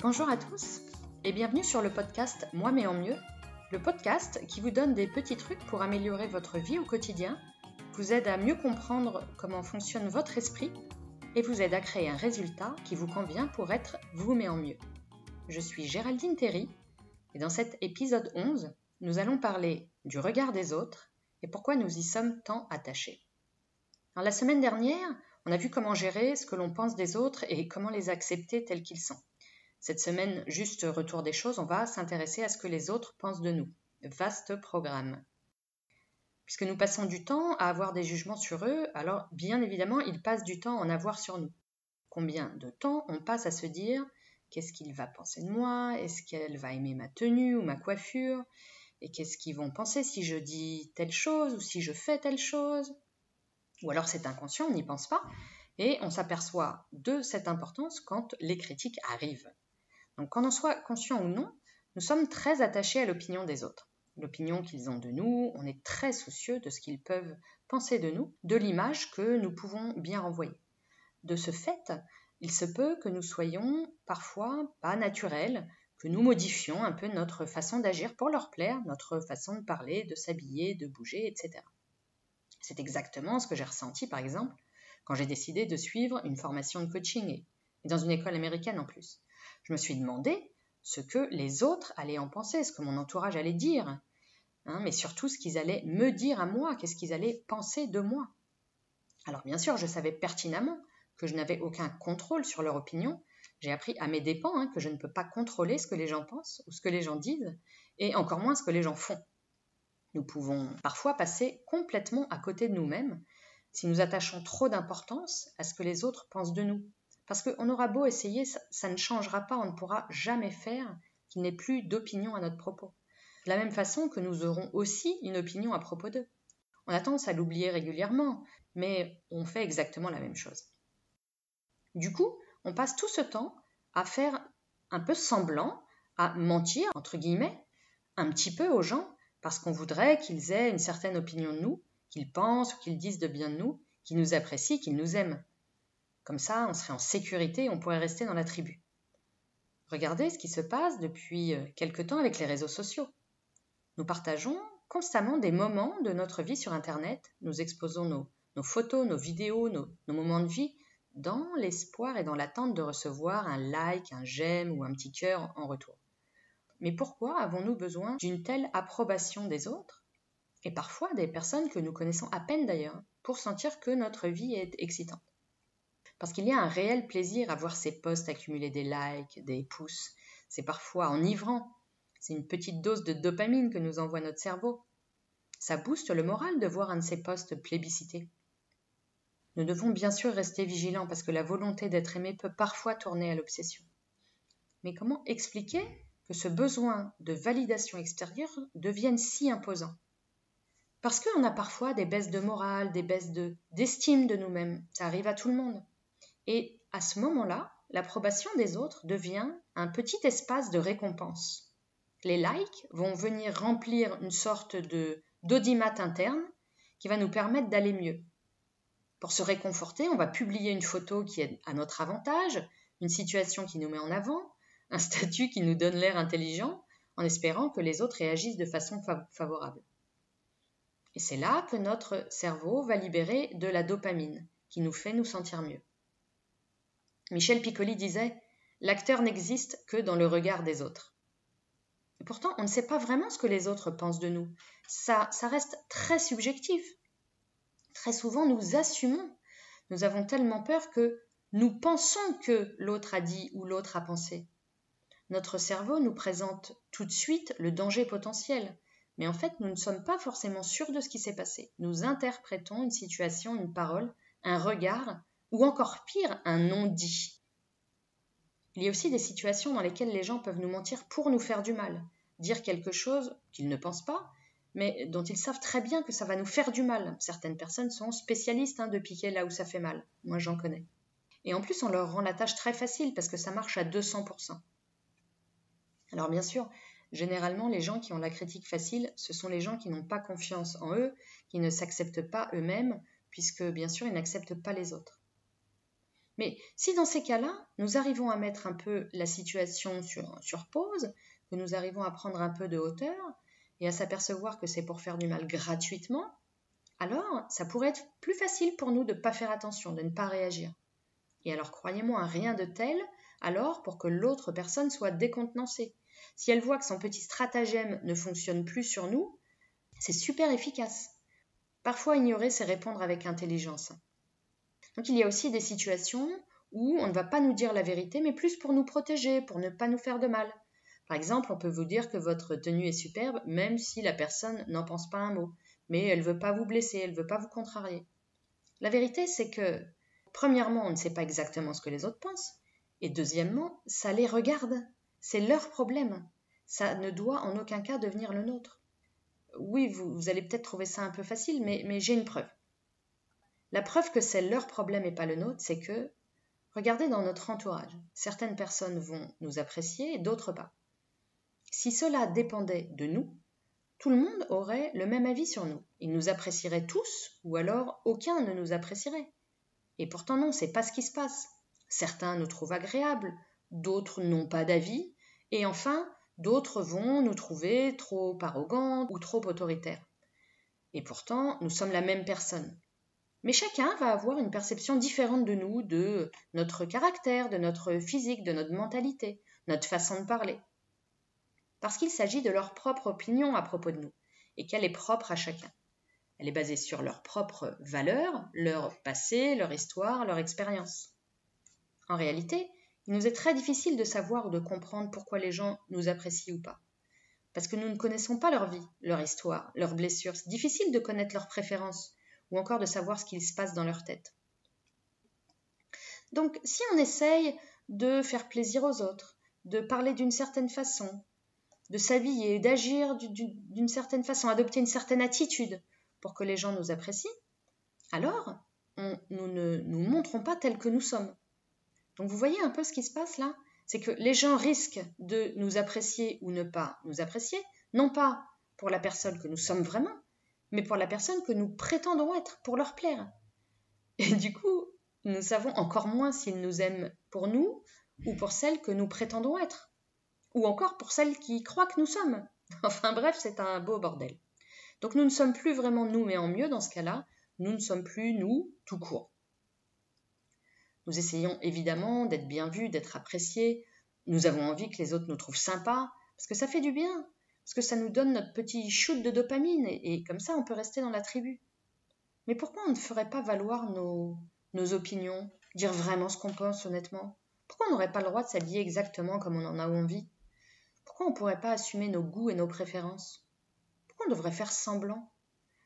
Bonjour à tous et bienvenue sur le podcast Moi mais en mieux, le podcast qui vous donne des petits trucs pour améliorer votre vie au quotidien, vous aide à mieux comprendre comment fonctionne votre esprit et vous aide à créer un résultat qui vous convient pour être vous mais en mieux. Je suis Géraldine Terry et dans cet épisode 11, nous allons parler du regard des autres et pourquoi nous y sommes tant attachés. la semaine dernière, on a vu comment gérer ce que l'on pense des autres et comment les accepter tels qu'ils sont. Cette semaine, juste retour des choses, on va s'intéresser à ce que les autres pensent de nous. Vaste programme. Puisque nous passons du temps à avoir des jugements sur eux, alors bien évidemment, ils passent du temps à en avoir sur nous. Combien de temps on passe à se dire qu'est-ce qu'il va penser de moi? Est-ce qu'elle va aimer ma tenue ou ma coiffure? Et qu'est-ce qu'ils vont penser si je dis telle chose ou si je fais telle chose? Ou alors c'est inconscient, on n'y pense pas, et on s'aperçoit de cette importance quand les critiques arrivent. Donc qu'on en soit conscient ou non, nous sommes très attachés à l'opinion des autres. L'opinion qu'ils ont de nous, on est très soucieux de ce qu'ils peuvent penser de nous, de l'image que nous pouvons bien renvoyer. De ce fait, il se peut que nous soyons parfois pas naturels, que nous modifions un peu notre façon d'agir pour leur plaire, notre façon de parler, de s'habiller, de bouger, etc. C'est exactement ce que j'ai ressenti par exemple quand j'ai décidé de suivre une formation de coaching et dans une école américaine en plus. Je me suis demandé ce que les autres allaient en penser, ce que mon entourage allait dire, hein, mais surtout ce qu'ils allaient me dire à moi, qu'est-ce qu'ils allaient penser de moi. Alors bien sûr, je savais pertinemment que je n'avais aucun contrôle sur leur opinion. J'ai appris à mes dépens hein, que je ne peux pas contrôler ce que les gens pensent ou ce que les gens disent, et encore moins ce que les gens font. Nous pouvons parfois passer complètement à côté de nous-mêmes si nous attachons trop d'importance à ce que les autres pensent de nous. Parce qu'on aura beau essayer, ça, ne changera pas, on ne pourra jamais faire qu'il n'ait plus d'opinion à notre propos. De la même façon que nous aurons aussi une opinion à propos d'eux. On a tendance à l'oublier régulièrement, mais on fait exactement la même chose. Du coup, on passe tout ce temps à faire un peu semblant, à mentir, entre guillemets, un petit peu aux gens, parce qu'on voudrait qu'ils aient une certaine opinion de nous, qu'ils pensent ou qu'ils disent de bien de nous, qu'ils nous apprécient, qu'ils nous aiment. Comme ça, on serait en sécurité et on pourrait rester dans la tribu. Regardez ce qui se passe depuis euh, quelque temps avec les réseaux sociaux. Nous partageons constamment des moments de notre vie sur Internet, nous exposons nos, photos, nos vidéos, nos, nos moments de vie, dans l'espoir et dans l'attente de recevoir un like, un j'aime ou un petit cœur en retour. Mais pourquoi avons-nous besoin d'une telle approbation des autres, et parfois des personnes que nous connaissons à peine d'ailleurs, pour sentir que notre vie est excitante? Parce qu'il y a un réel plaisir à voir ces posts accumuler des likes, des pouces. C'est parfois enivrant. C'est une petite dose de dopamine que nous envoie notre cerveau. Ça booste le moral de voir un de ces posts plébiscités. Nous devons bien sûr rester vigilants parce que la volonté d'être aimé peut parfois tourner à l'obsession. Mais comment expliquer que ce besoin de validation extérieure devienne si imposant? Parce qu'on a parfois des baisses de morale, des baisses d'estime de nous-mêmes. Ça arrive à tout le monde. Et à ce moment-là, l'approbation des autres devient un petit espace de récompense. Les likes vont venir remplir une sorte de d'audimat interne qui va nous permettre d'aller mieux. Pour se réconforter, on va publier une photo qui est à notre avantage, une situation qui nous met en avant, un statut qui nous donne l'air intelligent, en espérant que les autres réagissent de façon favorable. Et c'est là que notre cerveau va libérer de la dopamine, qui nous fait nous sentir mieux. Michel Piccoli disait L'acteur n'existe que dans le regard des autres. Pourtant, on ne sait pas vraiment ce que les autres pensent de nous. Ça, ça reste très subjectif. Très souvent, nous assumons. Nous avons tellement peur que nous pensons que l'autre a dit ou l'autre a pensé. Notre cerveau nous présente tout de suite le danger potentiel. Mais en fait, nous ne sommes pas forcément sûrs de ce qui s'est passé. Nous interprétons une situation, une parole, un regard ou encore pire, un non-dit. Il y a aussi des situations dans lesquelles les gens peuvent nous mentir pour nous faire du mal, dire quelque chose qu'ils ne pensent pas, mais dont ils savent très bien que ça va nous faire du mal. Certaines personnes sont spécialistes hein, de piquer là où ça fait mal. Moi, j'en connais. Et en plus, on leur rend la tâche très facile parce que ça marche à 200%. Alors bien sûr, généralement, les gens qui ont la critique facile, ce sont les gens qui n'ont pas confiance en eux, qui ne s'acceptent pas eux-mêmes, puisque bien sûr, ils n'acceptent pas les autres. Mais si dans ces cas-là, nous arrivons à mettre un peu la situation sur, pause, que nous arrivons à prendre un peu de hauteur et à s'apercevoir que c'est pour faire du mal gratuitement, alors ça pourrait être plus facile pour nous de ne pas faire attention, de ne pas réagir. Et alors croyez-moi, rien de tel, alors pour que l'autre personne soit décontenancée. Si elle voit que son petit stratagème ne fonctionne plus sur nous, c'est super efficace. Parfois ignorer, c'est répondre avec intelligence. Donc il y a aussi des situations où on ne va pas nous dire la vérité, mais plus pour nous protéger, pour ne pas nous faire de mal. Par exemple, on peut vous dire que votre tenue est superbe, même si la personne n'en pense pas un mot mais elle ne veut pas vous blesser, elle ne veut pas vous contrarier. La vérité, c'est que, premièrement, on ne sait pas exactement ce que les autres pensent, et deuxièmement, ça les regarde, c'est leur problème, ça ne doit en aucun cas devenir le nôtre. Oui, vous, allez peut-être trouver ça un peu facile, mais, mais j'ai une preuve. La preuve que c'est leur problème et pas le nôtre, c'est que, regardez dans notre entourage, certaines personnes vont nous apprécier d'autres pas. Si cela dépendait de nous, tout le monde aurait le même avis sur nous. Ils nous apprécieraient tous, ou alors aucun ne nous apprécierait. Et pourtant non, c'est pas ce qui se passe. Certains nous trouvent agréables, d'autres n'ont pas d'avis, et enfin, d'autres vont nous trouver trop arrogants ou trop autoritaires. Et pourtant, nous sommes la même personne. Mais chacun va avoir une perception différente de nous, de notre caractère, de notre physique, de notre mentalité, notre façon de parler parce qu'il s'agit de leur propre opinion à propos de nous, et qu'elle est propre à chacun. Elle est basée sur leurs propres valeurs, leur passé, leur histoire, leur expérience. En réalité, il nous est très difficile de savoir ou de comprendre pourquoi les gens nous apprécient ou pas. Parce que nous ne connaissons pas leur vie, leur histoire, leurs blessures. C'est difficile de connaître leurs préférences ou encore de savoir ce qu'il se passe dans leur tête. Donc, si on essaye de faire plaisir aux autres, de parler d'une certaine façon, de s'habiller, d'agir d'une certaine façon, adopter une certaine attitude pour que les gens nous apprécient, alors nous ne nous montrons pas tels que nous sommes. Donc vous voyez un peu ce qui se passe là? C'est que les gens risquent de nous apprécier ou ne pas nous apprécier, non pas pour la personne que nous sommes vraiment, mais pour la personne que nous prétendons être, pour leur plaire. Et du coup, nous savons encore moins s'ils nous aiment pour nous ou pour celle que nous prétendons être ou encore pour celles qui croient que nous sommes. Enfin bref, c'est un beau bordel. Donc nous ne sommes plus vraiment nous, mais en mieux dans ce cas-là, nous ne sommes plus nous tout court. Nous essayons évidemment d'être bien vus, d'être appréciés. Nous avons envie que les autres nous trouvent sympas, parce que ça fait du bien, parce que ça nous donne notre petit shoot de dopamine, et, comme ça on peut rester dans la tribu. Mais pourquoi on ne ferait pas valoir nos, nos opinions, dire vraiment ce qu'on pense honnêtement? Pourquoi on n'aurait pas le droit de s'habiller exactement comme on en a envie? Pourquoi on ne pourrait pas assumer nos goûts et nos préférences? Pourquoi on devrait faire semblant?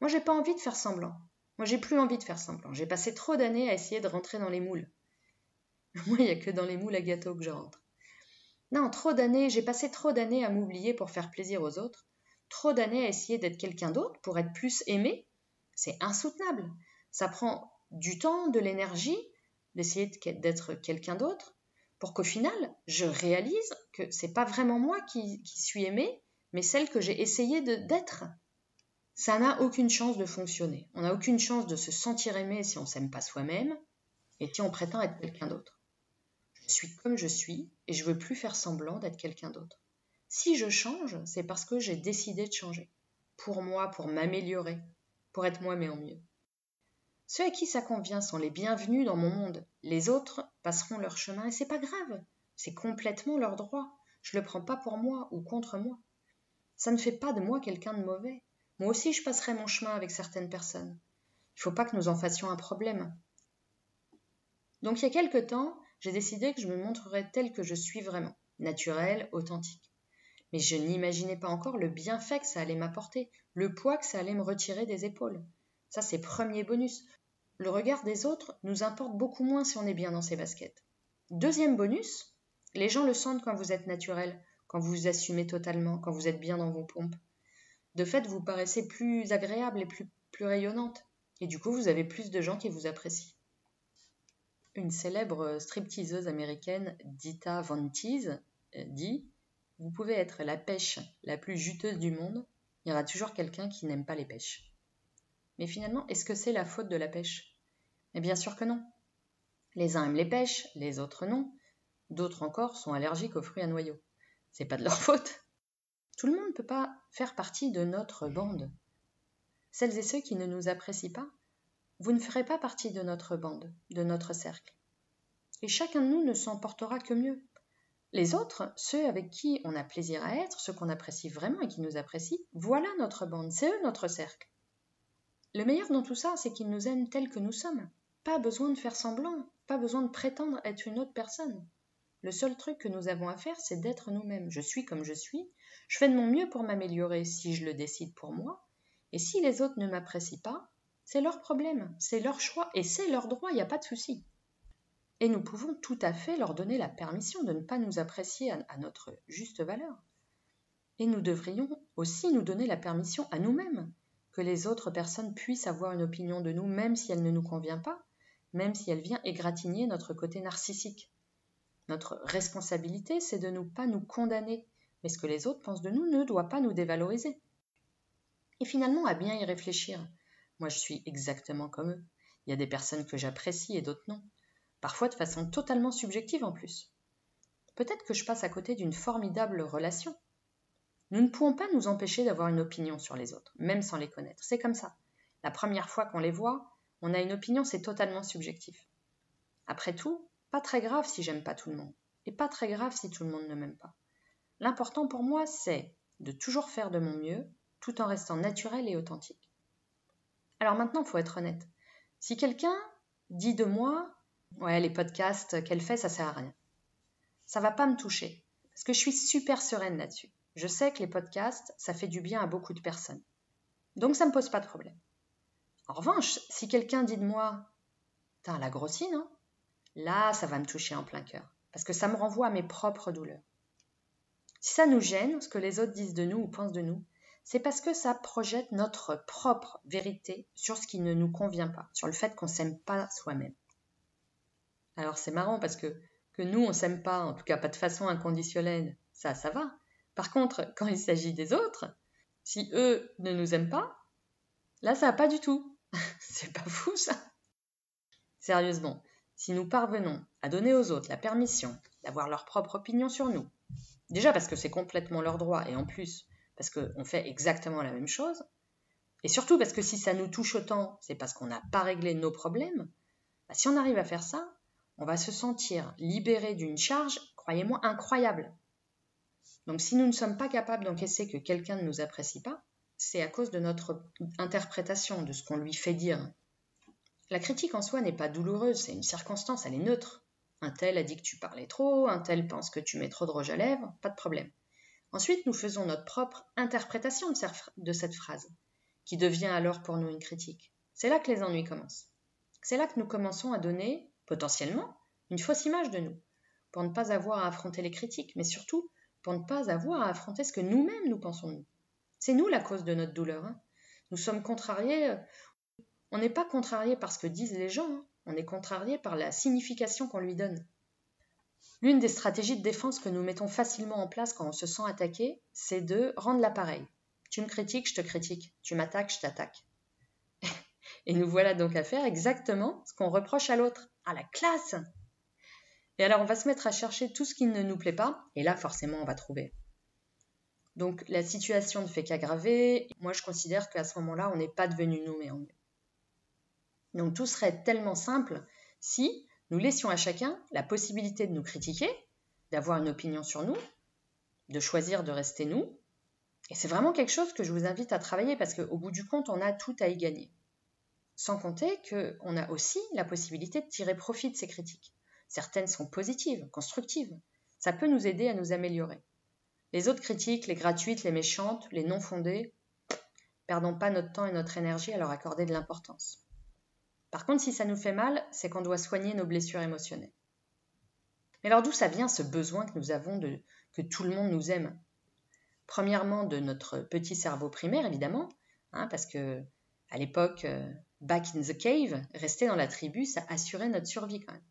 Moi, j'ai pas envie de faire semblant. Moi, j'ai plus envie de faire semblant. J'ai passé trop d'années à essayer de rentrer dans les moules. Moi, il n'y a que dans les moules à gâteau que je rentre. Non, trop d'années, j'ai passé trop d'années à m'oublier pour faire plaisir aux autres, trop d'années à essayer d'être quelqu'un d'autre pour être plus aimé. C'est insoutenable. Ça prend du temps, de l'énergie d'essayer d'être quelqu'un d'autre pour qu'au final, je réalise que c'est pas vraiment moi qui, suis aimée, mais celle que j'ai essayé d'être. Ça n'a aucune chance de fonctionner. On n'a aucune chance de se sentir aimé si on s'aime pas soi-même et si on prétend être quelqu'un d'autre. Je suis comme je suis et je veux plus faire semblant d'être quelqu'un d'autre. Si je change, c'est parce que j'ai décidé de changer. Pour moi, pour m'améliorer, pour être moi mais en mieux. Ceux à qui ça convient sont les bienvenus dans mon monde. Les autres passeront leur chemin et c'est pas grave. C'est complètement leur droit. Je le prends pas pour moi ou contre moi. Ça ne fait pas de moi quelqu'un de mauvais. Moi aussi je passerai mon chemin avec certaines personnes. Il faut pas que nous en fassions un problème. Donc il y a quelque temps, j'ai décidé que je me montrerais tel que je suis vraiment, naturel, authentique. Mais je n'imaginais pas encore le bienfait que ça allait m'apporter, le poids que ça allait me retirer des épaules. Ça, c'est premier bonus. Le regard des autres nous importe beaucoup moins si on est bien dans ses baskets. Deuxième bonus, les gens le sentent quand vous êtes naturel, quand vous vous assumez totalement, quand vous êtes bien dans vos pompes. De fait, vous paraissez plus agréable et plus rayonnante. Et du coup, vous avez plus de gens qui vous apprécient. Une célèbre stripteaseuse américaine, Dita Von Teese, dit Vous pouvez être la pêche la plus juteuse du monde, il y aura toujours quelqu'un qui n'aime pas les pêches. Mais finalement, est-ce que c'est la faute de la pêche? Mais bien sûr que non. Les uns aiment les pêches, les autres non. D'autres encore sont allergiques aux fruits à noyaux. C'est pas de leur faute. Tout le monde ne peut pas faire partie de notre bande. Celles et ceux qui ne nous apprécient pas, vous ne ferez pas partie de notre bande, de notre cercle. Et chacun de nous ne s'en portera que mieux. Les autres, ceux avec qui on a plaisir à être, ceux qu'on apprécie vraiment et qui nous apprécient, voilà notre bande, c'est eux notre cercle. Le meilleur dans tout ça, c'est qu'ils nous aiment tels que nous sommes. Pas besoin de faire semblant, pas besoin de prétendre être une autre personne. Le seul truc que nous avons à faire, c'est d'être nous-mêmes. Je suis comme je suis, je fais de mon mieux pour m'améliorer si je le décide pour moi, et si les autres ne m'apprécient pas, c'est leur problème, c'est leur choix, et c'est leur droit, il n'y a pas de souci. Et nous pouvons tout à fait leur donner la permission de ne pas nous apprécier à, notre juste valeur. Et nous devrions aussi nous donner la permission à nous-mêmes que les autres personnes puissent avoir une opinion de nous, même si elle ne nous convient pas, même si elle vient égratigner notre côté narcissique. Notre responsabilité, c'est de ne pas nous condamner, mais ce que les autres pensent de nous ne doit pas nous dévaloriser. Et finalement, à bien y réfléchir. Moi, je suis exactement comme eux. Il y a des personnes que j'apprécie et d'autres non parfois de façon totalement subjective en plus. Peut-être que je passe à côté d'une formidable relation. Nous ne pouvons pas nous empêcher d'avoir une opinion sur les autres, même sans les connaître. C'est comme ça. La première fois qu'on les voit, on a une opinion, c'est totalement subjectif. Après tout, pas très grave si j'aime pas tout le monde, et pas très grave si tout le monde ne m'aime pas. L'important pour moi, c'est de toujours faire de mon mieux, tout en restant naturel et authentique. Alors maintenant, il faut être honnête. Si quelqu'un dit de moi Ouais, les podcasts qu'elle fait, ça sert à rien. Ça va pas me toucher. Parce que je suis super sereine là-dessus. Je sais que les podcasts, ça fait du bien à beaucoup de personnes. Donc ça me pose pas de problème. En revanche, si quelqu'un dit de moi, t'as la grossie, non Là, ça va me toucher en plein cœur. Parce que ça me renvoie à mes propres douleurs. Si ça nous gêne, ce que les autres disent de nous ou pensent de nous, c'est parce que ça projette notre propre vérité sur ce qui ne nous convient pas, sur le fait qu'on s'aime pas soi-même. Alors c'est marrant parce que que nous on s'aime pas, en tout cas pas de façon inconditionnelle, ça ça va. Par contre, quand il s'agit des autres, si eux ne nous aiment pas, là ça va pas du tout. c'est pas fou ça. Sérieusement, si nous parvenons à donner aux autres la permission d'avoir leur propre opinion sur nous, déjà parce que c'est complètement leur droit et en plus parce qu'on fait exactement la même chose, et surtout parce que si ça nous touche autant, c'est parce qu'on n'a pas réglé nos problèmes, bah, si on arrive à faire ça, on va se sentir libéré d'une charge, croyez-moi, incroyable. Donc si nous ne sommes pas capables d'encaisser que quelqu'un ne nous apprécie pas, c'est à cause de notre interprétation de ce qu'on lui fait dire. La critique en soi n'est pas douloureuse, c'est une circonstance, elle est neutre. Un tel a dit que tu parlais trop, un tel pense que tu mets trop de rouge à lèvres, pas de problème. Ensuite, nous faisons notre propre interprétation de cette phrase, qui devient alors pour nous une critique. C'est là que les ennuis commencent. C'est là que nous commençons à donner potentiellement, une fausse image de nous, pour ne pas avoir à affronter les critiques, mais surtout pour ne pas avoir à affronter ce que nous-mêmes nous pensons de nous. C'est nous la cause de notre douleur. Hein. Nous sommes contrariés. Euh, on n'est pas contrarié par ce que disent les gens, hein. on est contrarié par la signification qu'on lui donne. L'une des stratégies de défense que nous mettons facilement en place quand on se sent attaqué, c'est de rendre l'appareil. Tu me critiques, je te critique. Tu m'attaques, je t'attaque. Et nous voilà donc à faire exactement ce qu'on reproche à l'autre. À la classe Et alors on va se mettre à chercher tout ce qui ne nous plaît pas, et là forcément on va trouver. Donc la situation ne fait qu'aggraver. Moi je considère qu'à ce moment-là on n'est pas devenu nous mais en mieux. Donc tout serait tellement simple si nous laissions à chacun la possibilité de nous critiquer, d'avoir une opinion sur nous, de choisir de rester nous. Et c'est vraiment quelque chose que je vous invite à travailler parce qu'au bout du compte, on a tout à y gagner. Sans compter qu'on a aussi la possibilité de tirer profit de ces critiques. Certaines sont positives, constructives. Ça peut nous aider à nous améliorer. Les autres critiques, les gratuites, les méchantes, les non fondées, perdons pas notre temps et notre énergie à leur accorder de l'importance. Par contre, si ça nous fait mal, c'est qu'on doit soigner nos blessures émotionnelles. Mais alors d'où ça vient ce besoin que nous avons de que tout le monde nous aime? Premièrement, de notre petit cerveau primaire, évidemment, hein, parce que à l'époque, euh, back in the cave, rester dans la tribu, ça assurait notre survie quand même.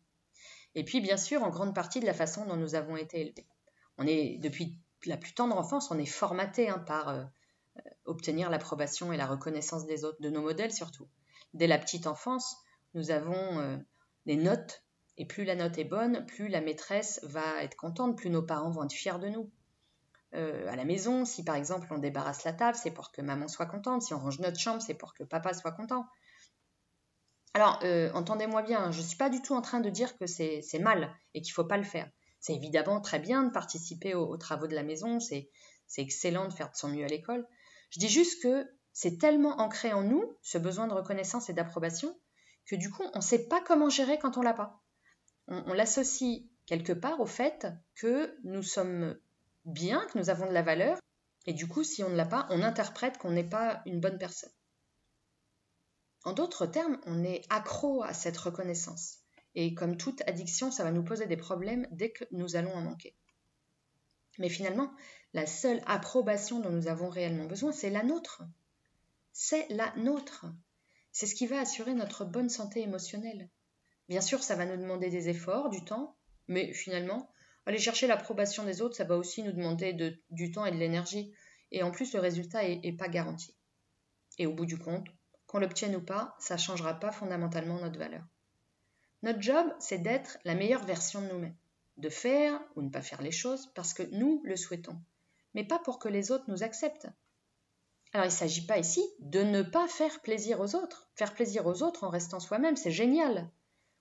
Et puis, bien sûr, en grande partie de la façon dont nous avons été élevés. On est, depuis la plus tendre enfance, on est formaté hein, par euh, euh, obtenir l'approbation et la reconnaissance des autres, de nos modèles surtout. Dès la petite enfance, nous avons des notes Et plus la note est bonne, plus la maîtresse va être contente, plus nos parents vont être fiers de nous. Euh, à la maison, si par exemple on débarrasse la table, c'est pour que maman soit contente. Si on range notre chambre, c'est pour que papa soit content. Alors, euh, entendez-moi bien, je ne suis pas du tout en train de dire que c'est mal et qu'il ne faut pas le faire. C'est évidemment très bien de participer aux, travaux de la maison, c'est excellent de faire de son mieux à l'école. Je dis juste que c'est tellement ancré en nous, ce besoin de reconnaissance et d'approbation, que du coup, on ne sait pas comment gérer quand on l'a pas. on l'associe quelque part au fait que nous sommes bien, que nous avons de la valeur, et du coup, si on ne l'a pas, on interprète qu'on n'est pas une bonne personne. En d'autres termes, on est accro à cette reconnaissance. Et comme toute addiction, ça va nous poser des problèmes dès que nous allons en manquer. Mais finalement, la seule approbation dont nous avons réellement besoin, c'est la nôtre. C'est la nôtre. C'est ce qui va assurer notre bonne santé émotionnelle. Bien sûr, ça va nous demander des efforts, du temps, mais finalement, aller chercher l'approbation des autres, ça va aussi nous demander du temps et de l'énergie. Et en plus, le résultat n'est pas garanti. Et au bout du compte, qu'on l'obtienne ou pas, ça ne changera pas fondamentalement notre valeur. Notre job, c'est d'être la meilleure version de nous-mêmes, de faire ou ne pas faire les choses parce que nous le souhaitons, mais pas pour que les autres nous acceptent. Alors il ne s'agit pas ici de ne pas faire plaisir aux autres. Faire plaisir aux autres en restant soi-même, c'est génial.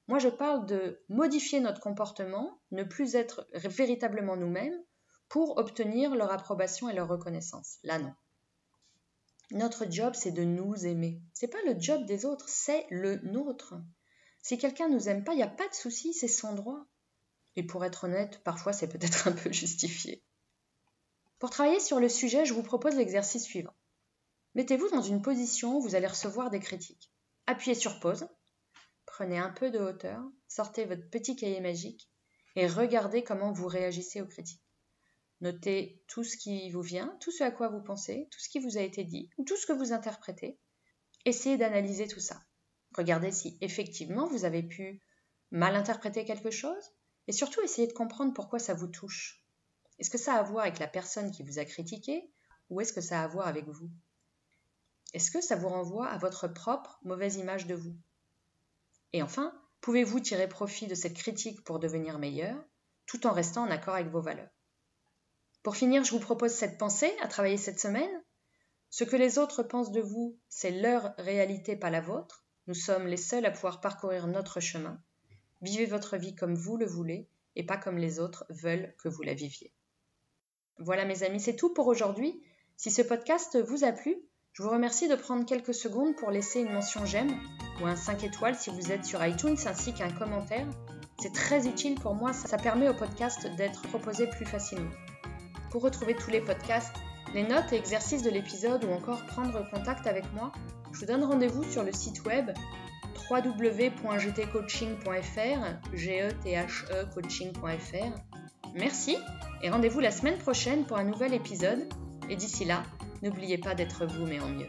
Moi, je parle de modifier notre comportement, ne plus être véritablement nous-mêmes pour obtenir leur approbation et leur reconnaissance. Là, non. Notre job, c'est de nous aimer. C'est pas le job des autres, c'est le nôtre. Si quelqu'un nous aime pas, il n'y a pas de souci, c'est son droit. Et pour être honnête, parfois c'est peut-être un peu justifié. Pour travailler sur le sujet, je vous propose l'exercice suivant. Mettez-vous dans une position où vous allez recevoir des critiques. Appuyez sur pause, Prenez un peu de hauteur, sortez votre petit cahier magique et regardez comment vous réagissez aux critiques. Notez tout ce qui vous vient, tout ce à quoi vous pensez, tout ce qui vous a été dit ou tout ce que vous interprétez. Essayez d'analyser tout ça. Regardez si effectivement vous avez pu mal interpréter quelque chose et surtout essayez de comprendre pourquoi ça vous touche. Est-ce que ça a à voir avec la personne qui vous a critiqué ou est-ce que ça a à voir avec vous? Est-ce que ça vous renvoie à votre propre mauvaise image de vous? Et enfin, pouvez-vous tirer profit de cette critique pour devenir meilleur, tout en restant en accord avec vos valeurs? Pour finir, je vous propose cette pensée à travailler cette semaine. Ce que les autres pensent de vous, c'est leur réalité, pas la vôtre. Nous sommes les seuls à pouvoir parcourir notre chemin. Vivez votre vie comme vous le voulez et pas comme les autres veulent que vous la viviez. Voilà mes amis, c'est tout pour aujourd'hui. Si ce podcast vous a plu, je vous remercie de prendre quelques secondes pour laisser une mention j'aime ou un 5 étoiles si vous êtes sur iTunes ainsi qu'un commentaire. C'est très utile pour moi, ça permet au podcast d'être proposé plus facilement. Pour retrouver tous les podcasts, les notes et exercices de l'épisode ou encore prendre contact avec moi, je vous donne rendez-vous sur le site web www.gtcoaching.fr, g e e. Merci et rendez-vous la semaine prochaine pour un nouvel épisode. Et d'ici là, N'oubliez pas d'être vous, mais en mieux.